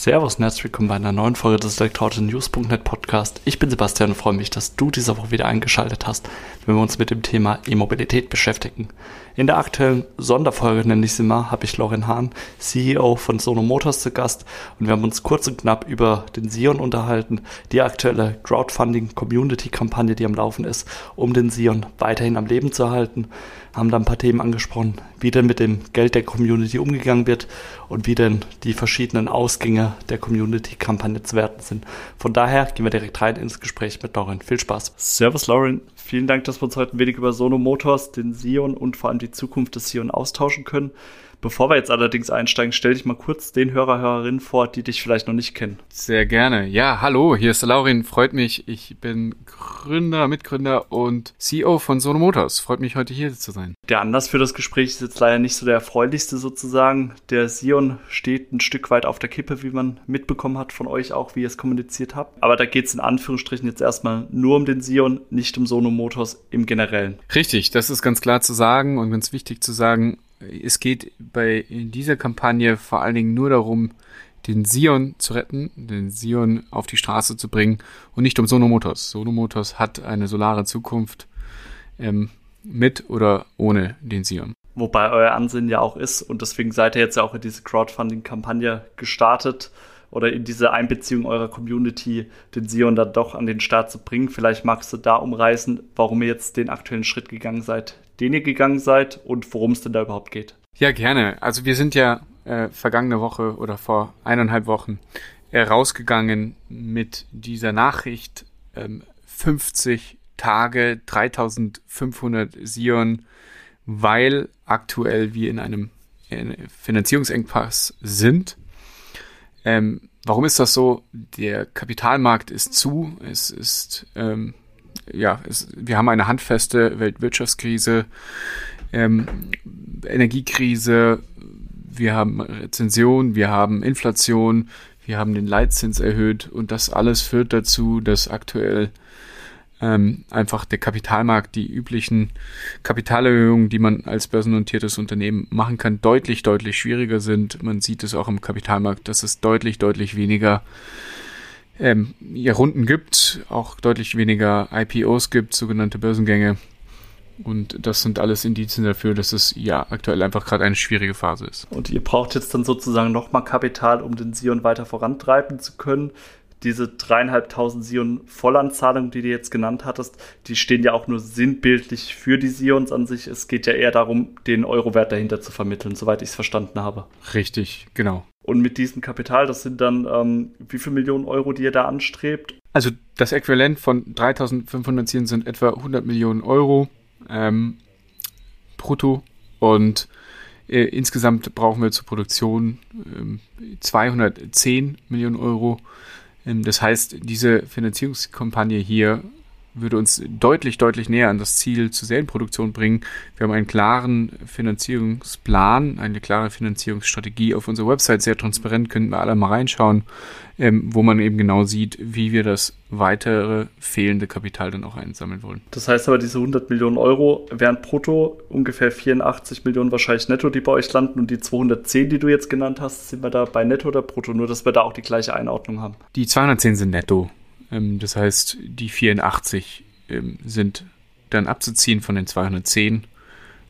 Servus und herzlich willkommen bei einer neuen Folge des Elektroauto-News.net Podcast. Ich bin Sebastian und freue mich, dass du diese Woche wieder eingeschaltet hast, wenn wir uns mit dem Thema E-Mobilität beschäftigen. In der aktuellen Sonderfolge, nenne ich sie mal, habe ich Lauren Hahn, CEO von Sono Motors zu Gast und wir haben uns kurz und knapp über den Sion unterhalten, die aktuelle Crowdfunding-Community-Kampagne, die am Laufen ist, um den Sion weiterhin am Leben zu halten haben da ein paar Themen angesprochen, wie denn mit dem Geld der Community umgegangen wird und wie denn die verschiedenen Ausgänge der Community-Kampagne zu werten sind. Von daher gehen wir direkt rein ins Gespräch mit Lauren. Viel Spaß. Servus Lauren, vielen Dank, dass wir uns heute ein wenig über Sono Motors, den Sion und vor allem die Zukunft des Sion austauschen können. Bevor wir jetzt allerdings einsteigen, stell dich mal kurz den Hörer, Hörerinnen vor, die dich vielleicht noch nicht kennen. Sehr gerne. Ja, hallo, hier ist Laurin. Freut mich. Ich bin Gründer, Mitgründer und CEO von Sono Motors. Freut mich, heute hier zu sein. Der Anlass für das Gespräch ist jetzt leider nicht so der erfreulichste sozusagen. Der Sion steht ein Stück weit auf der Kippe, wie man mitbekommen hat von euch auch, wie ihr es kommuniziert habt. Aber da geht es in Anführungsstrichen jetzt erstmal nur um den Sion, nicht um Sono Motors im Generellen. Richtig, das ist ganz klar zu sagen und ganz wichtig zu sagen es geht bei dieser Kampagne vor allen Dingen nur darum, den Sion zu retten, den Sion auf die Straße zu bringen und nicht um Sono Motors. Sono Motors hat eine solare Zukunft ähm, mit oder ohne den Sion. Wobei euer Ansinnen ja auch ist und deswegen seid ihr jetzt ja auch in diese Crowdfunding-Kampagne gestartet oder in diese Einbeziehung eurer Community, den Sion dann doch an den Start zu bringen. Vielleicht magst du da umreißen, warum ihr jetzt den aktuellen Schritt gegangen seid, den ihr gegangen seid und worum es denn da überhaupt geht. Ja, gerne. Also wir sind ja äh, vergangene Woche oder vor eineinhalb Wochen äh, rausgegangen mit dieser Nachricht. Ähm, 50 Tage, 3500 Sion, weil aktuell wir in einem Finanzierungsengpass sind. Ähm, warum ist das so? Der Kapitalmarkt ist zu. Es ist ähm, ja, es, wir haben eine handfeste Weltwirtschaftskrise, ähm, Energiekrise, wir haben Rezension, wir haben Inflation, wir haben den Leitzins erhöht und das alles führt dazu, dass aktuell ähm, einfach der Kapitalmarkt, die üblichen Kapitalerhöhungen, die man als börsennotiertes Unternehmen machen kann, deutlich, deutlich schwieriger sind. Man sieht es auch im Kapitalmarkt, dass es deutlich, deutlich weniger ähm, ja, Runden gibt, auch deutlich weniger IPOs gibt, sogenannte Börsengänge. Und das sind alles Indizien dafür, dass es ja aktuell einfach gerade eine schwierige Phase ist. Und ihr braucht jetzt dann sozusagen nochmal Kapital, um den Sion weiter vorantreiben zu können. Diese dreieinhalbtausend Sion Vollanzahlungen, die du jetzt genannt hattest, die stehen ja auch nur sinnbildlich für die Sions an sich. Es geht ja eher darum, den Eurowert dahinter zu vermitteln, soweit ich es verstanden habe. Richtig, genau. Und mit diesem Kapital, das sind dann ähm, wie viele Millionen Euro, die ihr da anstrebt? Also das Äquivalent von 3500 Zielen sind etwa 100 Millionen Euro ähm, brutto und äh, insgesamt brauchen wir zur Produktion ähm, 210 Millionen Euro. Ähm, das heißt, diese Finanzierungskampagne hier würde uns deutlich, deutlich näher an das Ziel zur Serienproduktion bringen. Wir haben einen klaren Finanzierungsplan, eine klare Finanzierungsstrategie auf unserer Website, sehr transparent, können wir alle mal reinschauen, ähm, wo man eben genau sieht, wie wir das weitere fehlende Kapital dann auch einsammeln wollen. Das heißt aber, diese 100 Millionen Euro wären brutto ungefähr 84 Millionen wahrscheinlich netto, die bei euch landen und die 210, die du jetzt genannt hast, sind wir da bei netto oder brutto, nur dass wir da auch die gleiche Einordnung haben. Die 210 sind netto. Ähm, das heißt, die 84 ähm, sind dann abzuziehen von den 210.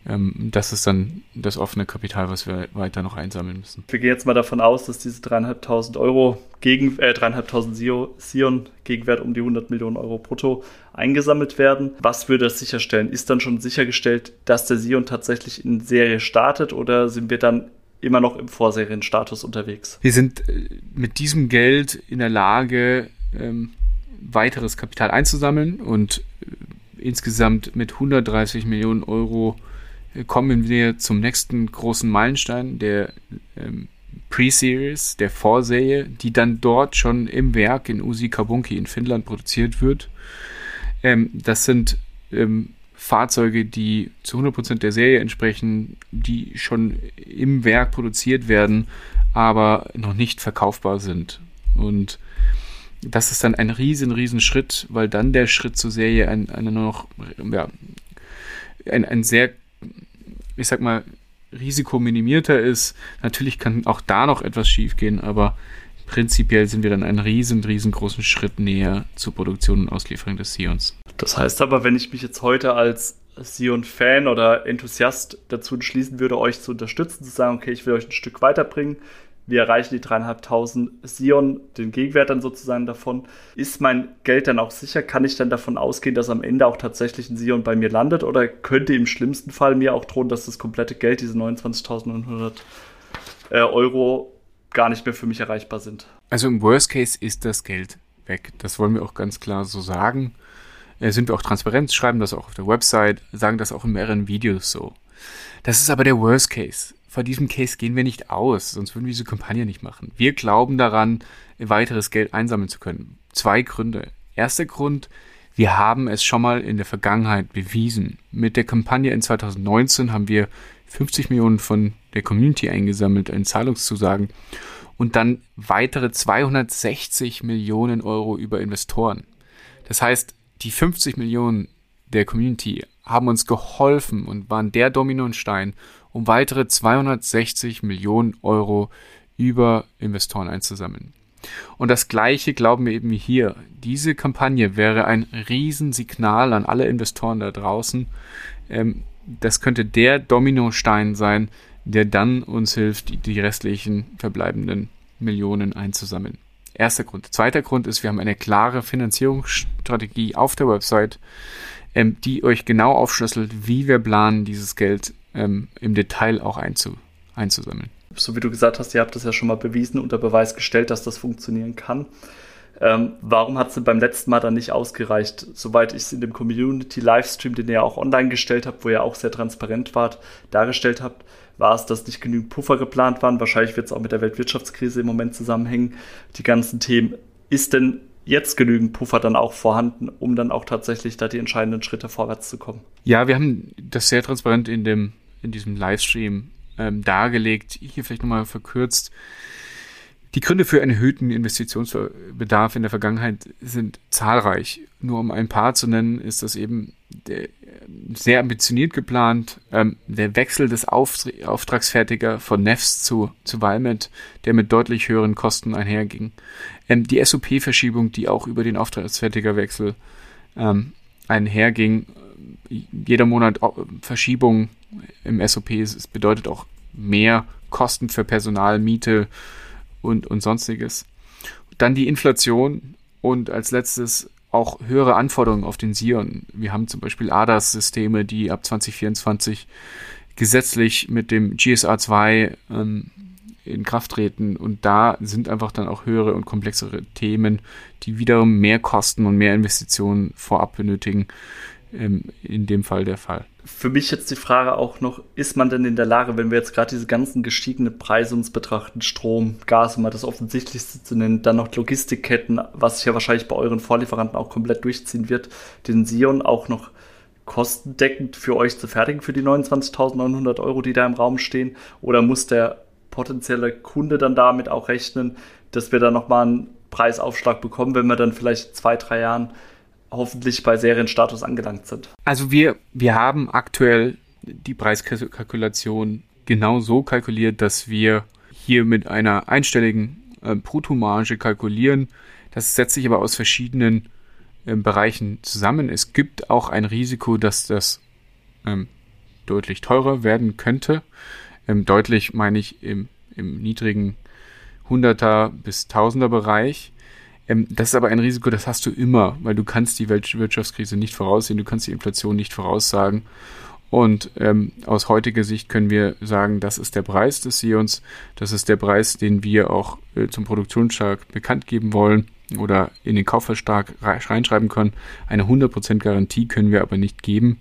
Ähm, das ist dann das offene Kapital, was wir weiter noch einsammeln müssen. Wir gehen jetzt mal davon aus, dass diese dreieinhalbtausend Euro gegen, äh, dreieinhalbtausend Sion Gegenwert um die 100 Millionen Euro brutto eingesammelt werden. Was würde das sicherstellen? Ist dann schon sichergestellt, dass der Sion tatsächlich in Serie startet oder sind wir dann immer noch im Vorserienstatus unterwegs? Wir sind äh, mit diesem Geld in der Lage, ähm, weiteres Kapital einzusammeln und äh, insgesamt mit 130 Millionen Euro äh, kommen wir zum nächsten großen Meilenstein der ähm, Pre-Series, der Vorserie, die dann dort schon im Werk in Usi Kabunki in Finnland produziert wird. Ähm, das sind ähm, Fahrzeuge, die zu 100% der Serie entsprechen, die schon im Werk produziert werden, aber noch nicht verkaufbar sind. Und das ist dann ein riesen, riesen Schritt, weil dann der Schritt zur Serie ein, ein noch, ja, ein, ein sehr, ich sag mal, risikominimierter ist. Natürlich kann auch da noch etwas schiefgehen, aber prinzipiell sind wir dann einen riesen, riesengroßen Schritt näher zur Produktion und Auslieferung des Sions. Das heißt aber, wenn ich mich jetzt heute als Sion-Fan oder Enthusiast dazu entschließen würde, euch zu unterstützen, zu sagen, okay, ich will euch ein Stück weiterbringen, wir erreichen die dreieinhalbtausend Sion, den Gegenwert dann sozusagen davon. Ist mein Geld dann auch sicher? Kann ich dann davon ausgehen, dass am Ende auch tatsächlich ein Sion bei mir landet? Oder könnte im schlimmsten Fall mir auch drohen, dass das komplette Geld, diese 29.900 äh, Euro, gar nicht mehr für mich erreichbar sind? Also im Worst Case ist das Geld weg. Das wollen wir auch ganz klar so sagen. Äh, sind wir auch transparent, schreiben das auch auf der Website, sagen das auch in mehreren Videos so. Das ist aber der Worst Case vor diesem Case gehen wir nicht aus, sonst würden wir diese Kampagne nicht machen. Wir glauben daran, weiteres Geld einsammeln zu können. Zwei Gründe. Erster Grund, wir haben es schon mal in der Vergangenheit bewiesen. Mit der Kampagne in 2019 haben wir 50 Millionen von der Community eingesammelt in Zahlungszusagen und dann weitere 260 Millionen Euro über Investoren. Das heißt, die 50 Millionen der Community haben uns geholfen und waren der Dominostein, um weitere 260 Millionen Euro über Investoren einzusammeln. Und das Gleiche glauben wir eben hier. Diese Kampagne wäre ein Riesensignal an alle Investoren da draußen. Ähm, das könnte der Dominostein sein, der dann uns hilft, die restlichen verbleibenden Millionen einzusammeln. Erster Grund. Zweiter Grund ist, wir haben eine klare Finanzierungsstrategie auf der Website, ähm, die euch genau aufschlüsselt, wie wir planen, dieses Geld ähm, im Detail auch einzu, einzusammeln. So wie du gesagt hast, ihr habt das ja schon mal bewiesen, unter Beweis gestellt, dass das funktionieren kann. Ähm, warum hat es beim letzten Mal dann nicht ausgereicht? Soweit ich es in dem Community-Livestream, den ihr ja auch online gestellt habt, wo ihr auch sehr transparent wart, dargestellt habt, war es, dass nicht genügend Puffer geplant waren. Wahrscheinlich wird es auch mit der Weltwirtschaftskrise im Moment zusammenhängen. Die ganzen Themen. Ist denn jetzt genügend Puffer dann auch vorhanden, um dann auch tatsächlich da die entscheidenden Schritte vorwärts zu kommen? Ja, wir haben das sehr transparent in dem in diesem Livestream ähm, dargelegt. Hier vielleicht nochmal verkürzt. Die Gründe für einen erhöhten Investitionsbedarf in der Vergangenheit sind zahlreich. Nur um ein paar zu nennen, ist das eben der, sehr ambitioniert geplant. Ähm, der Wechsel des Auf Auftragsfertiger von Nefs zu, zu Valmet, der mit deutlich höheren Kosten einherging. Ähm, die SOP-Verschiebung, die auch über den Auftragsfertigerwechsel ähm, einherging. Jeder Monat Verschiebung im SOP. Es bedeutet auch mehr Kosten für Personal, Miete und, und sonstiges. Dann die Inflation und als letztes auch höhere Anforderungen auf den Sion. Wir haben zum Beispiel ADAS-Systeme, die ab 2024 gesetzlich mit dem GSA 2 ähm, in Kraft treten und da sind einfach dann auch höhere und komplexere Themen, die wiederum mehr Kosten und mehr Investitionen vorab benötigen, in dem Fall der Fall für mich jetzt die Frage auch noch, ist man denn in der Lage, wenn wir jetzt gerade diese ganzen gestiegenen Preise uns betrachten, Strom, Gas, um mal das Offensichtlichste zu nennen, dann noch Logistikketten, was sich ja wahrscheinlich bei euren Vorlieferanten auch komplett durchziehen wird, den Sion auch noch kostendeckend für euch zu fertigen für die 29.900 Euro, die da im Raum stehen? Oder muss der potenzielle Kunde dann damit auch rechnen, dass wir da nochmal einen Preisaufschlag bekommen, wenn wir dann vielleicht zwei, drei Jahren hoffentlich bei Serienstatus angelangt sind. Also wir, wir haben aktuell die Preiskalkulation genau so kalkuliert, dass wir hier mit einer einstelligen äh, Bruttomarge kalkulieren. Das setzt sich aber aus verschiedenen äh, Bereichen zusammen. Es gibt auch ein Risiko, dass das ähm, deutlich teurer werden könnte. Ähm, deutlich meine ich im, im niedrigen 100er bis 1000er Bereich. Ähm, das ist aber ein Risiko, das hast du immer, weil du kannst die Weltwirtschaftskrise nicht voraussehen, du kannst die Inflation nicht voraussagen. Und ähm, aus heutiger Sicht können wir sagen, das ist der Preis des Sions, das ist der Preis, den wir auch äh, zum Produktionsstark bekannt geben wollen oder in den Kaufvertrag reinschreiben können. Eine 100% Garantie können wir aber nicht geben,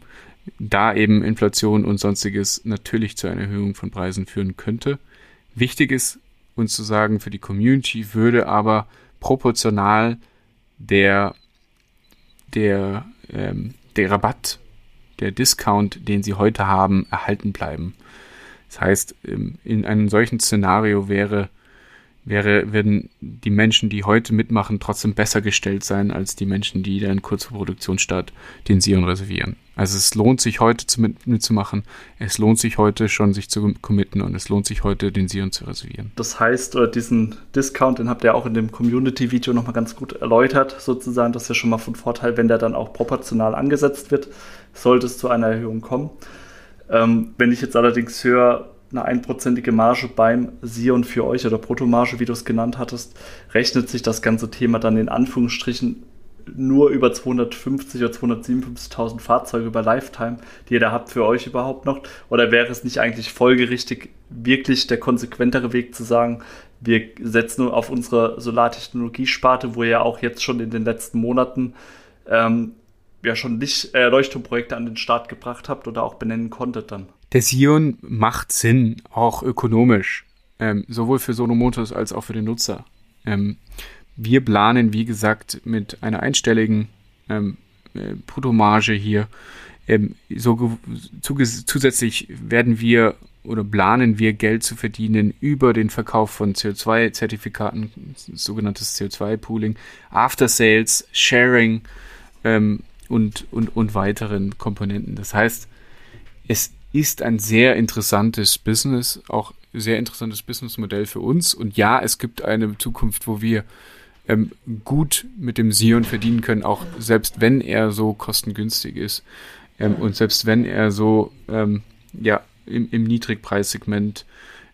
da eben Inflation und sonstiges natürlich zu einer Erhöhung von Preisen führen könnte. Wichtig ist uns zu sagen, für die Community würde aber proportional der, der, ähm, der Rabatt, der Discount, den sie heute haben, erhalten bleiben. Das heißt, in einem solchen Szenario wäre wäre, werden die Menschen, die heute mitmachen, trotzdem besser gestellt sein als die Menschen, die dann kurz vor Produktionsstart den Sion reservieren. Also es lohnt sich heute zu mit, mitzumachen, es lohnt sich heute schon sich zu committen und es lohnt sich heute den Sion zu reservieren. Das heißt, oder diesen Discount, den habt ihr auch in dem Community-Video nochmal ganz gut erläutert, sozusagen, das ist ja schon mal von Vorteil, wenn der dann auch proportional angesetzt wird, sollte es zu einer Erhöhung kommen. Ähm, wenn ich jetzt allerdings höre, eine einprozentige Marge beim Sion für euch oder Bruttomarge, wie du es genannt hattest, rechnet sich das ganze Thema dann in Anführungsstrichen nur über 250 oder 257.000 Fahrzeuge über Lifetime, die ihr da habt für euch überhaupt noch? Oder wäre es nicht eigentlich folgerichtig, wirklich der konsequentere Weg zu sagen, wir setzen auf unsere Solartechnologiesparte, wo ihr auch jetzt schon in den letzten Monaten ähm, ja schon Licht, äh, Leuchtturmprojekte an den Start gebracht habt oder auch benennen konntet dann? Der Sion macht Sinn, auch ökonomisch, ähm, sowohl für Sono Motors als auch für den Nutzer. Ähm, wir planen, wie gesagt, mit einer einstelligen ähm, äh, Bruttomarge hier. Ähm, so, zusätzlich werden wir oder planen wir Geld zu verdienen über den Verkauf von CO2-Zertifikaten, sogenanntes CO2-Pooling, After Sales, Sharing ähm, und, und, und weiteren Komponenten. Das heißt, es ist ein sehr interessantes Business, auch sehr interessantes Businessmodell für uns. Und ja, es gibt eine Zukunft, wo wir ähm, gut mit dem Sion verdienen können, auch selbst wenn er so kostengünstig ist ähm, und selbst wenn er so ähm, ja im, im Niedrigpreissegment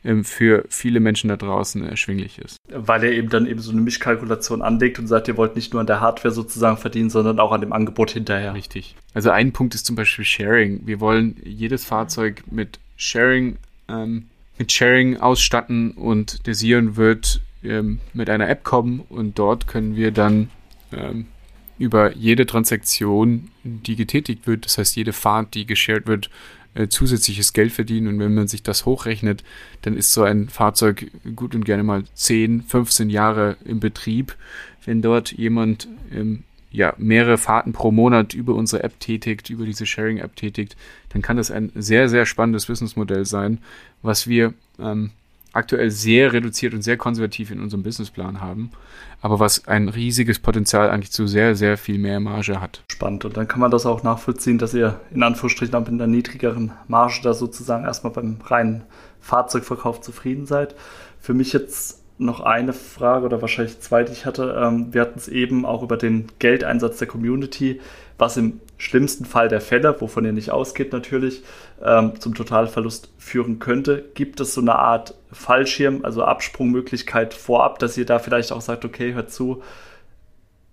ähm, für viele Menschen da draußen erschwinglich ist. Weil er eben dann eben so eine Mischkalkulation anlegt und sagt, ihr wollt nicht nur an der Hardware sozusagen verdienen, sondern auch an dem Angebot hinterher. Richtig. Also ein Punkt ist zum Beispiel Sharing. Wir wollen jedes Fahrzeug mit Sharing ähm, mit Sharing ausstatten und der Sion wird ähm, mit einer App kommen und dort können wir dann ähm, über jede Transaktion, die getätigt wird, das heißt jede Fahrt, die geshared wird, äh, zusätzliches Geld verdienen. Und wenn man sich das hochrechnet, dann ist so ein Fahrzeug gut und gerne mal 10, 15 Jahre im Betrieb. Wenn dort jemand ähm, ja, mehrere Fahrten pro Monat über unsere App tätigt, über diese Sharing-App tätigt, dann kann das ein sehr, sehr spannendes Businessmodell sein, was wir ähm, aktuell sehr reduziert und sehr konservativ in unserem Businessplan haben, aber was ein riesiges Potenzial eigentlich zu sehr, sehr viel mehr Marge hat. Spannend. Und dann kann man das auch nachvollziehen, dass ihr in Anführungsstrichen mit einer niedrigeren Marge da sozusagen erstmal beim reinen Fahrzeugverkauf zufrieden seid. Für mich jetzt noch eine Frage oder wahrscheinlich zwei, die ich hatte. Ähm, wir hatten es eben auch über den Geldeinsatz der Community, was im schlimmsten Fall der Fälle, wovon ihr nicht ausgeht natürlich, ähm, zum Totalverlust führen könnte. Gibt es so eine Art Fallschirm, also Absprungmöglichkeit vorab, dass ihr da vielleicht auch sagt, okay, hört zu,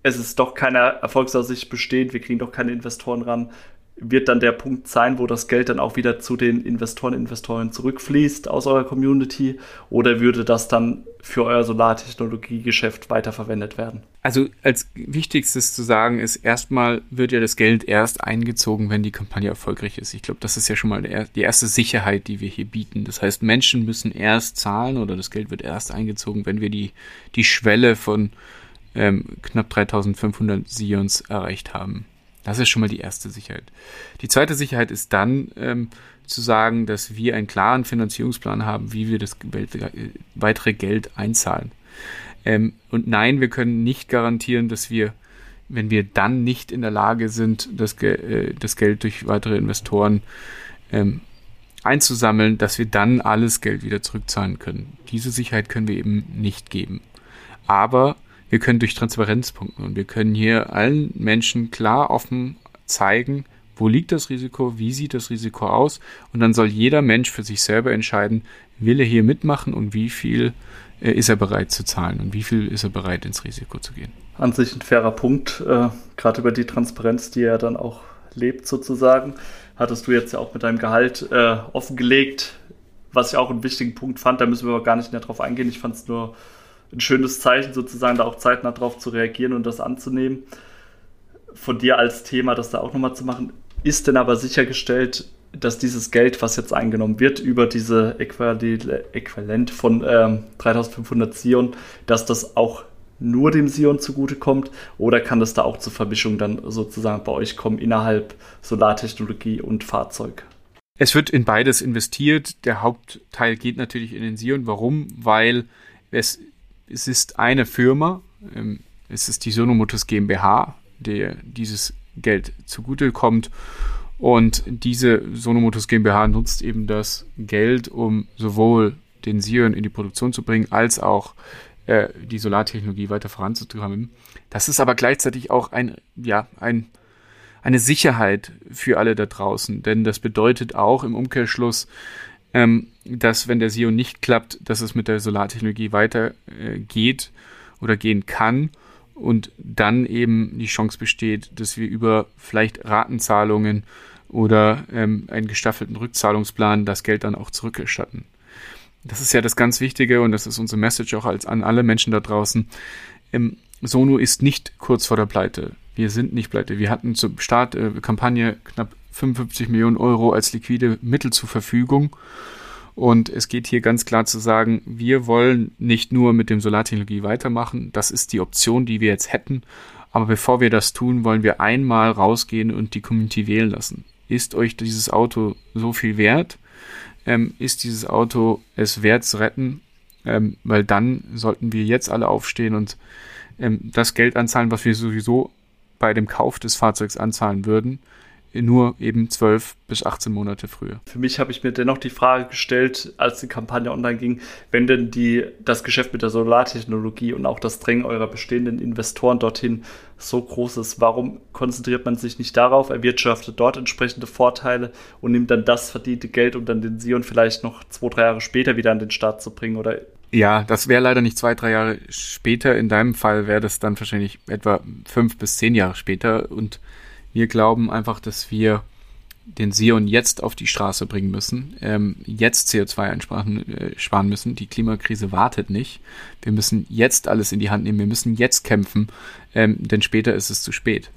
es ist doch keine Erfolgsaussicht bestehend, wir kriegen doch keine Investoren ran wird dann der Punkt sein, wo das Geld dann auch wieder zu den Investoren, Investoren zurückfließt aus eurer Community? Oder würde das dann für euer Solartechnologiegeschäft weiterverwendet werden? Also als wichtigstes zu sagen ist, erstmal wird ja das Geld erst eingezogen, wenn die Kampagne erfolgreich ist. Ich glaube, das ist ja schon mal die erste Sicherheit, die wir hier bieten. Das heißt, Menschen müssen erst zahlen oder das Geld wird erst eingezogen, wenn wir die, die Schwelle von ähm, knapp 3500 Sions erreicht haben. Das ist schon mal die erste Sicherheit. Die zweite Sicherheit ist dann ähm, zu sagen, dass wir einen klaren Finanzierungsplan haben, wie wir das weitere Geld einzahlen. Ähm, und nein, wir können nicht garantieren, dass wir, wenn wir dann nicht in der Lage sind, das, äh, das Geld durch weitere Investoren ähm, einzusammeln, dass wir dann alles Geld wieder zurückzahlen können. Diese Sicherheit können wir eben nicht geben. Aber wir können durch Transparenz punkten und wir können hier allen Menschen klar offen zeigen, wo liegt das Risiko, wie sieht das Risiko aus und dann soll jeder Mensch für sich selber entscheiden, will er hier mitmachen und wie viel äh, ist er bereit zu zahlen und wie viel ist er bereit ins Risiko zu gehen. An sich ein fairer Punkt, äh, gerade über die Transparenz, die er dann auch lebt sozusagen, hattest du jetzt ja auch mit deinem Gehalt äh, offengelegt, was ich auch einen wichtigen Punkt fand, da müssen wir aber gar nicht mehr drauf eingehen, ich fand es nur ein schönes Zeichen, sozusagen da auch zeitnah drauf zu reagieren und das anzunehmen. Von dir als Thema, das da auch nochmal zu machen. Ist denn aber sichergestellt, dass dieses Geld, was jetzt eingenommen wird, über diese Äquivalent von ähm, 3500 Sion, dass das auch nur dem Sion zugutekommt oder kann das da auch zur Vermischung dann sozusagen bei euch kommen innerhalb Solartechnologie und Fahrzeug? Es wird in beides investiert. Der Hauptteil geht natürlich in den Sion. Warum? Weil es es ist eine Firma, ähm, es ist die Sonomotors GmbH, der dieses Geld zugutekommt. Und diese Sonomotors GmbH nutzt eben das Geld, um sowohl den Sion in die Produktion zu bringen, als auch äh, die Solartechnologie weiter voranzutreiben. Das ist aber gleichzeitig auch ein, ja, ein, eine Sicherheit für alle da draußen, denn das bedeutet auch im Umkehrschluss, ähm, dass wenn der Sion nicht klappt, dass es mit der Solartechnologie weitergeht äh, oder gehen kann und dann eben die Chance besteht, dass wir über vielleicht Ratenzahlungen oder ähm, einen gestaffelten Rückzahlungsplan das Geld dann auch zurückerstatten. Das ist ja das ganz Wichtige und das ist unsere Message auch als an alle Menschen da draußen. Ähm, Sono ist nicht kurz vor der Pleite. Wir sind nicht pleite. Wir hatten zur Start äh, Kampagne knapp 55 Millionen Euro als liquide Mittel zur Verfügung. Und es geht hier ganz klar zu sagen, wir wollen nicht nur mit dem Solartechnologie weitermachen. Das ist die Option, die wir jetzt hätten. Aber bevor wir das tun, wollen wir einmal rausgehen und die Community wählen lassen. Ist euch dieses Auto so viel wert? Ähm, ist dieses Auto es wert zu retten? Ähm, weil dann sollten wir jetzt alle aufstehen und ähm, das Geld anzahlen, was wir sowieso bei dem Kauf des Fahrzeugs anzahlen würden, nur eben 12 bis 18 Monate früher. Für mich habe ich mir dennoch die Frage gestellt, als die Kampagne online ging, wenn denn die, das Geschäft mit der Solartechnologie und auch das Drängen eurer bestehenden Investoren dorthin so groß ist, warum konzentriert man sich nicht darauf, erwirtschaftet dort entsprechende Vorteile und nimmt dann das verdiente Geld, um dann den Sion vielleicht noch zwei, drei Jahre später wieder an den Start zu bringen oder ja, das wäre leider nicht zwei, drei Jahre später. In deinem Fall wäre das dann wahrscheinlich etwa fünf bis zehn Jahre später. Und wir glauben einfach, dass wir den Sion jetzt auf die Straße bringen müssen, ähm, jetzt CO2 einsparen äh, müssen. Die Klimakrise wartet nicht. Wir müssen jetzt alles in die Hand nehmen. Wir müssen jetzt kämpfen, ähm, denn später ist es zu spät.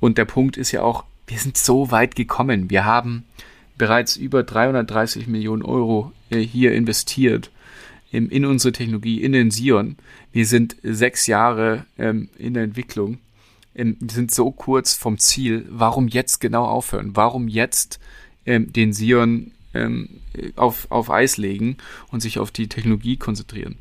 Und der Punkt ist ja auch, wir sind so weit gekommen. Wir haben bereits über 330 Millionen Euro äh, hier investiert in unsere Technologie, in den Sion. Wir sind sechs Jahre ähm, in der Entwicklung. Ähm, sind so kurz vom Ziel. Warum jetzt genau aufhören? Warum jetzt ähm, den Sion ähm, auf, auf Eis legen und sich auf die Technologie konzentrieren?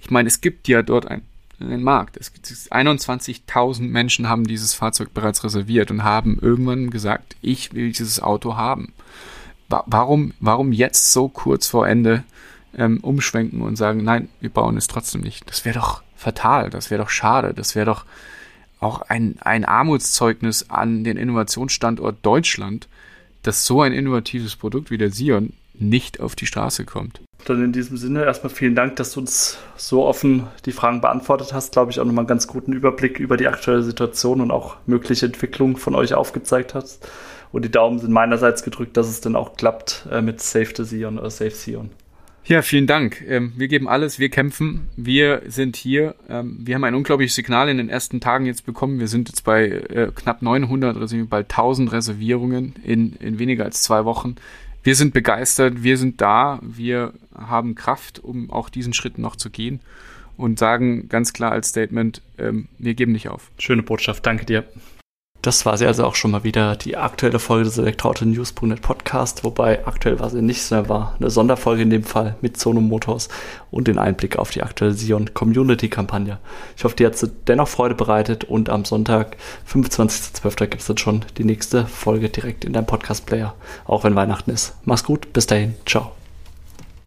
Ich meine, es gibt ja dort ein, einen Markt. Es gibt 21.000 Menschen haben dieses Fahrzeug bereits reserviert und haben irgendwann gesagt, ich will dieses Auto haben. Warum, warum jetzt so kurz vor Ende ähm, umschwenken und sagen, nein, wir bauen es trotzdem nicht. Das wäre doch fatal, das wäre doch schade, das wäre doch auch ein, ein Armutszeugnis an den Innovationsstandort Deutschland, dass so ein innovatives Produkt wie der Sion nicht auf die Straße kommt. Dann in diesem Sinne erstmal vielen Dank, dass du uns so offen die Fragen beantwortet hast. Glaube ich auch nochmal einen ganz guten Überblick über die aktuelle Situation und auch mögliche Entwicklungen von euch aufgezeigt hast. Und die Daumen sind meinerseits gedrückt, dass es dann auch klappt äh, mit Save the Sion oder Save Sion. Ja, vielen Dank. Ähm, wir geben alles, wir kämpfen, wir sind hier. Ähm, wir haben ein unglaubliches Signal in den ersten Tagen jetzt bekommen. Wir sind jetzt bei äh, knapp 900, also bald 1000 Reservierungen in, in weniger als zwei Wochen. Wir sind begeistert, wir sind da, wir haben Kraft, um auch diesen Schritt noch zu gehen und sagen ganz klar als Statement, ähm, wir geben nicht auf. Schöne Botschaft, danke dir. Das war sie also auch schon mal wieder, die aktuelle Folge des Elektroauto-News.net Podcast, wobei aktuell war sie nicht, sondern war eine Sonderfolge in dem Fall mit Sono Motors und den Einblick auf die aktuelle Sion Community-Kampagne. Ich hoffe, die hat sie dennoch Freude bereitet und am Sonntag, 25.12. gibt es dann schon die nächste Folge direkt in deinem Podcast-Player, auch wenn Weihnachten ist. Mach's gut, bis dahin, ciao.